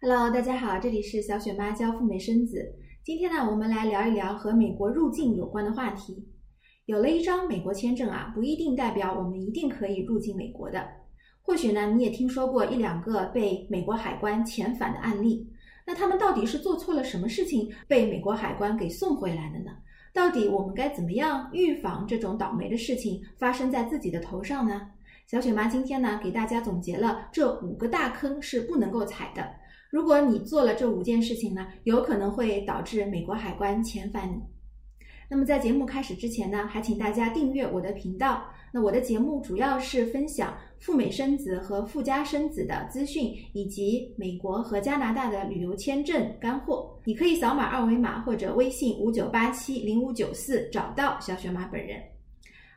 Hello，大家好，这里是小雪妈教赴美生子。今天呢，我们来聊一聊和美国入境有关的话题。有了一张美国签证啊，不一定代表我们一定可以入境美国的。或许呢，你也听说过一两个被美国海关遣返的案例。那他们到底是做错了什么事情，被美国海关给送回来的呢？到底我们该怎么样预防这种倒霉的事情发生在自己的头上呢？小雪妈今天呢，给大家总结了这五个大坑是不能够踩的。如果你做了这五件事情呢，有可能会导致美国海关遣返你。那么在节目开始之前呢，还请大家订阅我的频道。那我的节目主要是分享赴美生子和赴加生子的资讯，以及美国和加拿大的旅游签证干货。你可以扫码二维码或者微信五九八七零五九四找到小雪妈本人。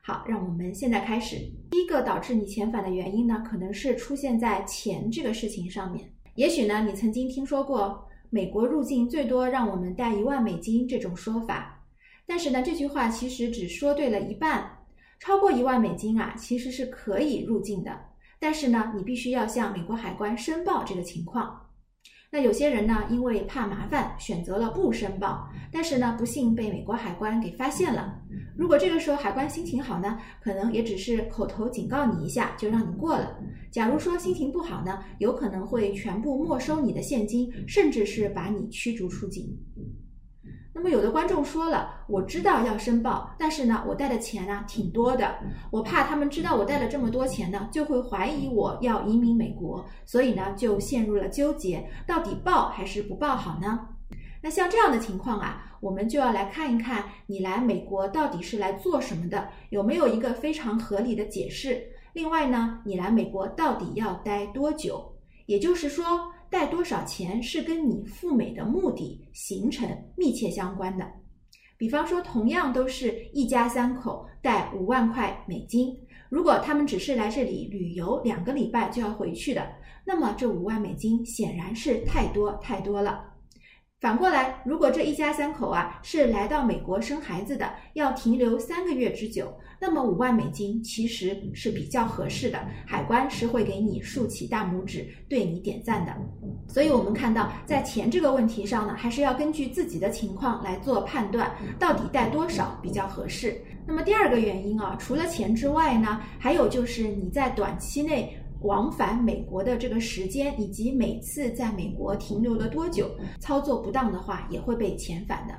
好，让我们现在开始。第一个导致你遣返的原因呢，可能是出现在钱这个事情上面。也许呢，你曾经听说过美国入境最多让我们带一万美金这种说法，但是呢，这句话其实只说对了一半。超过一万美金啊，其实是可以入境的，但是呢，你必须要向美国海关申报这个情况。那有些人呢，因为怕麻烦，选择了不申报，但是呢，不幸被美国海关给发现了。如果这个时候海关心情好呢，可能也只是口头警告你一下就让你过了。假如说心情不好呢，有可能会全部没收你的现金，甚至是把你驱逐出境。那么有的观众说了，我知道要申报，但是呢，我带的钱呢挺多的，我怕他们知道我带了这么多钱呢，就会怀疑我要移民美国，所以呢，就陷入了纠结，到底报还是不报好呢？那像这样的情况啊，我们就要来看一看你来美国到底是来做什么的，有没有一个非常合理的解释？另外呢，你来美国到底要待多久？也就是说。带多少钱是跟你赴美的目的行程密切相关的。比方说，同样都是一家三口带五万块美金，如果他们只是来这里旅游两个礼拜就要回去的，那么这五万美金显然是太多太多了。反过来，如果这一家三口啊是来到美国生孩子的，要停留三个月之久，那么五万美金其实是比较合适的，海关是会给你竖起大拇指，对你点赞的。所以，我们看到在钱这个问题上呢，还是要根据自己的情况来做判断，到底带多少比较合适。那么第二个原因啊，除了钱之外呢，还有就是你在短期内。往返美国的这个时间，以及每次在美国停留了多久，操作不当的话也会被遣返的。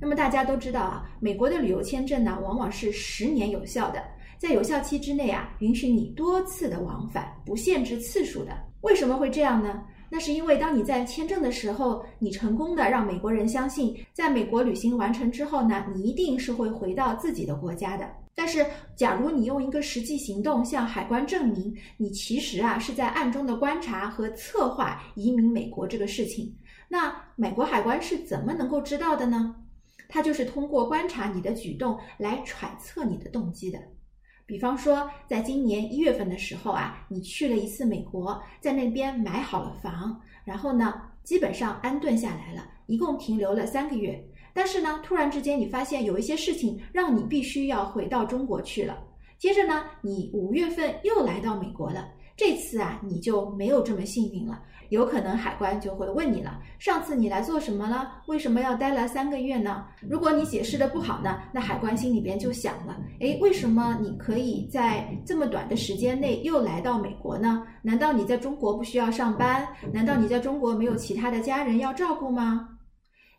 那么大家都知道啊，美国的旅游签证呢，往往是十年有效的，在有效期之内啊，允许你多次的往返，不限制次数的。为什么会这样呢？那是因为当你在签证的时候，你成功的让美国人相信，在美国旅行完成之后呢，你一定是会回到自己的国家的。但是，假如你用一个实际行动向海关证明你其实啊是在暗中的观察和策划移民美国这个事情，那美国海关是怎么能够知道的呢？他就是通过观察你的举动来揣测你的动机的。比方说，在今年一月份的时候啊，你去了一次美国，在那边买好了房，然后呢，基本上安顿下来了，一共停留了三个月。但是呢，突然之间你发现有一些事情让你必须要回到中国去了。接着呢，你五月份又来到美国了。这次啊，你就没有这么幸运了，有可能海关就会问你了：上次你来做什么了？为什么要待了三个月呢？如果你解释的不好呢，那海关心里边就想了：诶，为什么你可以在这么短的时间内又来到美国呢？难道你在中国不需要上班？难道你在中国没有其他的家人要照顾吗？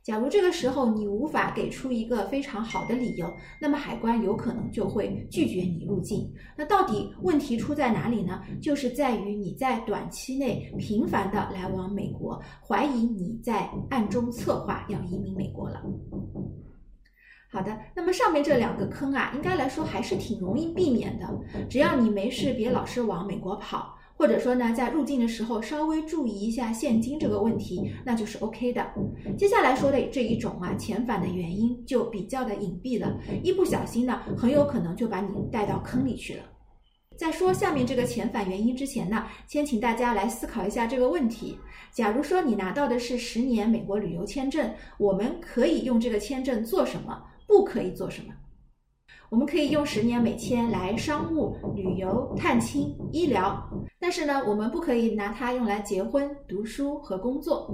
假如这个时候你无法给出一个非常好的理由，那么海关有可能就会拒绝你入境。那到底问题出在哪里呢？就是在于你在短期内频繁的来往美国，怀疑你在暗中策划要移民美国了。好的，那么上面这两个坑啊，应该来说还是挺容易避免的，只要你没事别老是往美国跑。或者说呢，在入境的时候稍微注意一下现金这个问题，那就是 OK 的。接下来说的这一种啊，遣返的原因就比较的隐蔽了，一不小心呢，很有可能就把你带到坑里去了。在说下面这个遣返原因之前呢，先请大家来思考一下这个问题：假如说你拿到的是十年美国旅游签证，我们可以用这个签证做什么？不可以做什么？我们可以用十年美签来商务、旅游、探亲、医疗，但是呢，我们不可以拿它用来结婚、读书和工作。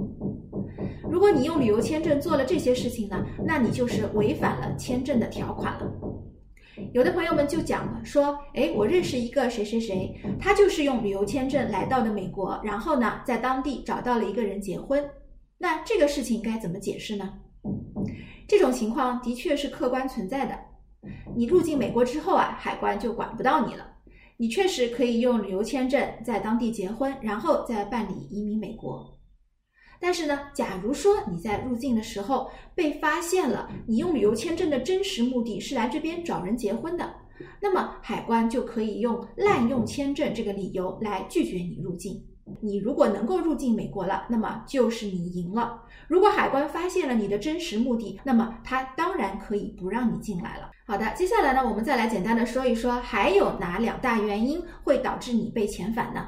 如果你用旅游签证做了这些事情呢，那你就是违反了签证的条款了。有的朋友们就讲了，说，哎，我认识一个谁谁谁，他就是用旅游签证来到的美国，然后呢，在当地找到了一个人结婚。那这个事情该怎么解释呢？这种情况的确是客观存在的。你入境美国之后啊，海关就管不到你了。你确实可以用旅游签证在当地结婚，然后再办理移民美国。但是呢，假如说你在入境的时候被发现了你用旅游签证的真实目的是来这边找人结婚的，那么海关就可以用滥用签证这个理由来拒绝你入境。你如果能够入境美国了，那么就是你赢了。如果海关发现了你的真实目的，那么他当然可以不让你进来了。好的，接下来呢，我们再来简单的说一说，还有哪两大原因会导致你被遣返呢？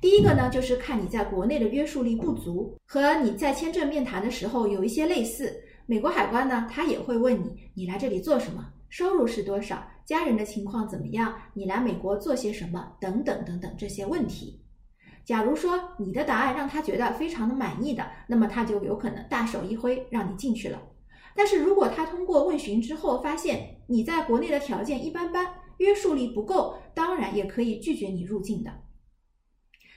第一个呢，就是看你在国内的约束力不足，和你在签证面谈的时候有一些类似。美国海关呢，他也会问你，你来这里做什么，收入是多少，家人的情况怎么样，你来美国做些什么，等等等等这些问题。假如说你的答案让他觉得非常的满意的，那么他就有可能大手一挥让你进去了。但是如果他通过问询之后发现你在国内的条件一般般，约束力不够，当然也可以拒绝你入境的。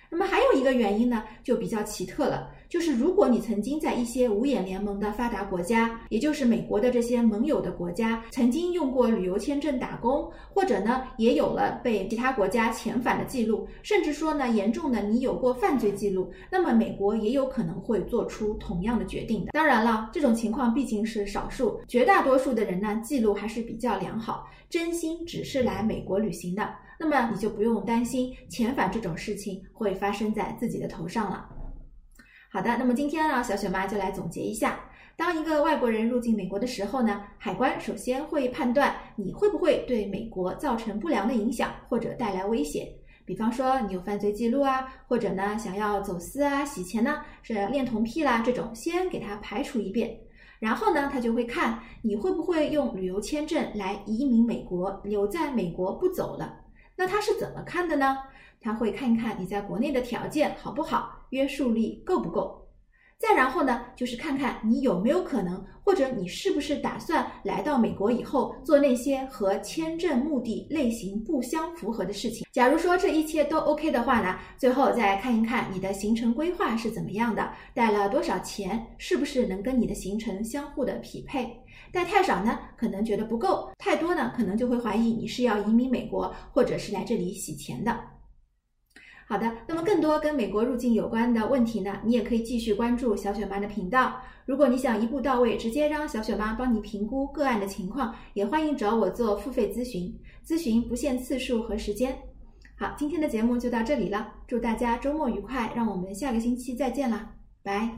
那么还一个原因呢，就比较奇特了。就是如果你曾经在一些五眼联盟的发达国家，也就是美国的这些盟友的国家，曾经用过旅游签证打工，或者呢也有了被其他国家遣返的记录，甚至说呢严重的你有过犯罪记录，那么美国也有可能会做出同样的决定的。当然了，这种情况毕竟是少数，绝大多数的人呢记录还是比较良好，真心只是来美国旅行的，那么你就不用担心遣返这种事情会发生在自己的头上了。好的，那么今天呢，小雪妈就来总结一下：当一个外国人入境美国的时候呢，海关首先会判断你会不会对美国造成不良的影响或者带来危险，比方说你有犯罪记录啊，或者呢想要走私啊、洗钱呢，是恋童癖啦这种，先给他排除一遍。然后呢，他就会看你会不会用旅游签证来移民美国，留在美国不走了。那他是怎么看的呢？他会看一看你在国内的条件好不好，约束力够不够。再然后呢，就是看看你有没有可能，或者你是不是打算来到美国以后做那些和签证目的类型不相符合的事情。假如说这一切都 OK 的话呢，最后再看一看你的行程规划是怎么样的，带了多少钱，是不是能跟你的行程相互的匹配。带太少呢，可能觉得不够；太多呢，可能就会怀疑你是要移民美国，或者是来这里洗钱的。好的，那么更多跟美国入境有关的问题呢，你也可以继续关注小雪妈的频道。如果你想一步到位，直接让小雪妈帮你评估个案的情况，也欢迎找我做付费咨询，咨询不限次数和时间。好，今天的节目就到这里了，祝大家周末愉快，让我们下个星期再见啦，拜。